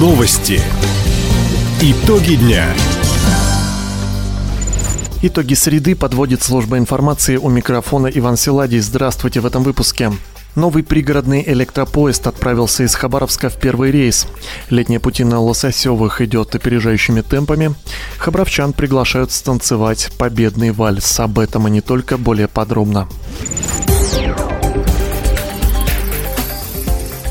Новости. Итоги дня. Итоги среды подводит служба информации у микрофона Иван Силадий. Здравствуйте в этом выпуске. Новый пригородный электропоезд отправился из Хабаровска в первый рейс. Летние пути на Лососевых идет опережающими темпами. Хабаровчан приглашают станцевать победный вальс. Об этом и не только, более подробно.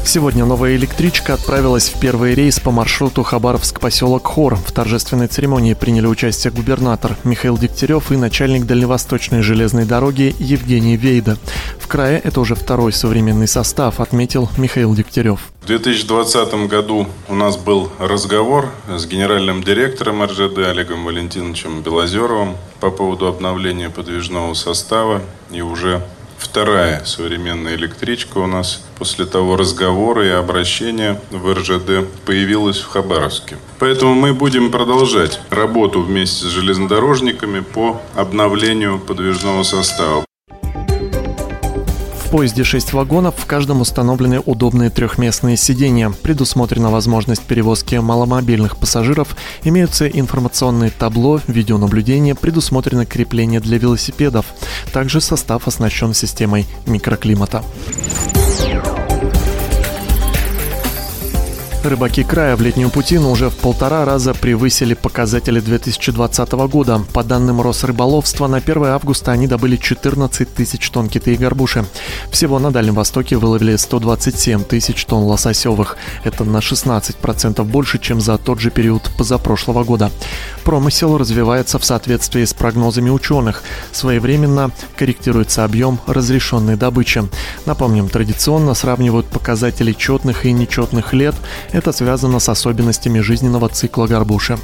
Сегодня новая электричка отправилась в первый рейс по маршруту Хабаровск-поселок Хор. В торжественной церемонии приняли участие губернатор Михаил Дегтярев и начальник Дальневосточной железной дороги Евгений Вейда. В крае это уже второй современный состав, отметил Михаил Дегтярев. В 2020 году у нас был разговор с генеральным директором РЖД Олегом Валентиновичем Белозеровым по поводу обновления подвижного состава. И уже вторая современная электричка у нас после того разговора и обращения в РЖД появилась в Хабаровске. Поэтому мы будем продолжать работу вместе с железнодорожниками по обновлению подвижного состава. В поезде 6 вагонов, в каждом установлены удобные трехместные сиденья. Предусмотрена возможность перевозки маломобильных пассажиров, имеются информационные табло, видеонаблюдение, предусмотрено крепление для велосипедов. Также состав оснащен системой микроклимата. Рыбаки края в летнюю путину уже в полтора раза превысили показатели 2020 года. По данным Росрыболовства, на 1 августа они добыли 14 тысяч тонн киты и горбуши. Всего на Дальнем Востоке выловили 127 тысяч тонн лососевых. Это на 16% больше, чем за тот же период позапрошлого года. Промысел развивается в соответствии с прогнозами ученых. Своевременно корректируется объем разрешенной добычи. Напомним, традиционно сравнивают показатели четных и нечетных лет – это связано с особенностями жизненного цикла горбуши.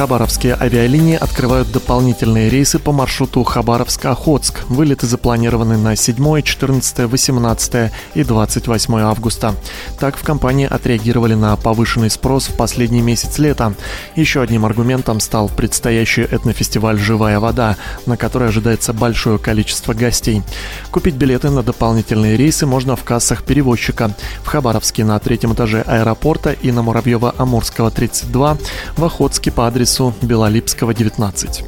Хабаровские авиалинии открывают дополнительные рейсы по маршруту Хабаровск-Охотск. Вылеты запланированы на 7, 14, 18 и 28 августа. Так в компании отреагировали на повышенный спрос в последний месяц лета. Еще одним аргументом стал предстоящий этнофестиваль «Живая вода», на который ожидается большое количество гостей. Купить билеты на дополнительные рейсы можно в кассах перевозчика. В Хабаровске на третьем этаже аэропорта и на Муравьева-Амурского 32, в Охотске по адресу адресу Белолипского, 19.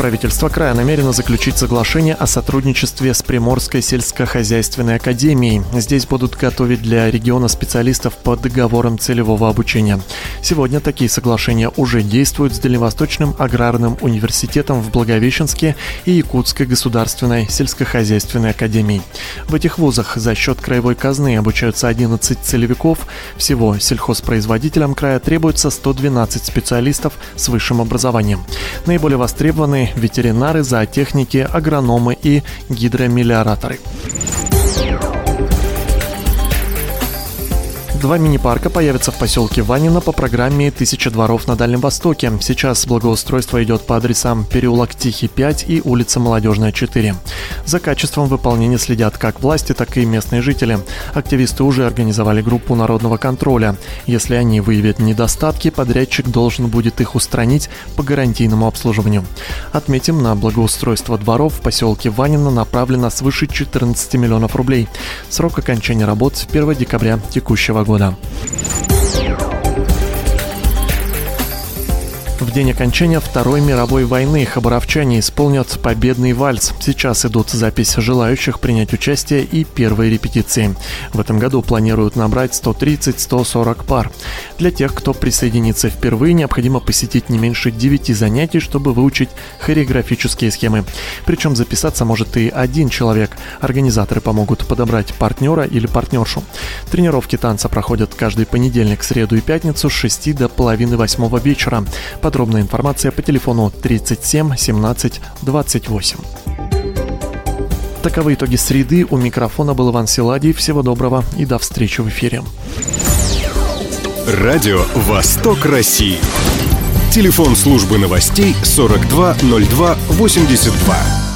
Правительство края намерено заключить соглашение о сотрудничестве с Приморской сельскохозяйственной академией. Здесь будут готовить для региона специалистов по договорам целевого обучения. Сегодня такие соглашения уже действуют с Дальневосточным аграрным университетом в Благовещенске и Якутской государственной сельскохозяйственной академией. В этих вузах за счет краевой казны обучаются 11 целевиков. Всего сельхозпроизводителям края требуется 112 специалистов с высшим образованием. Наиболее востребованные ветеринары, зоотехники, агрономы и гидромелиораторы. Два мини-парка появятся в поселке Ванина по программе «Тысяча дворов на Дальнем Востоке». Сейчас благоустройство идет по адресам переулок Тихий 5 и улица Молодежная 4. За качеством выполнения следят как власти, так и местные жители. Активисты уже организовали группу народного контроля. Если они выявят недостатки, подрядчик должен будет их устранить по гарантийному обслуживанию. Отметим, на благоустройство дворов в поселке Ванина направлено свыше 14 миллионов рублей. Срок окончания работ 1 декабря текущего года года. В день окончания Второй мировой войны хабаровчане исполнят победный вальс. Сейчас идут записи желающих принять участие и первые репетиции. В этом году планируют набрать 130-140 пар. Для тех, кто присоединится впервые, необходимо посетить не меньше 9 занятий, чтобы выучить хореографические схемы. Причем записаться может и один человек. Организаторы помогут подобрать партнера или партнершу. Тренировки танца проходят каждый понедельник, среду и пятницу с 6 до половины восьмого вечера. Подробная информация по телефону 37 17 28. Таковы итоги среды. У микрофона был Иван Силадий. Всего доброго и до встречи в эфире. Радио «Восток России». Телефон службы новостей 420282.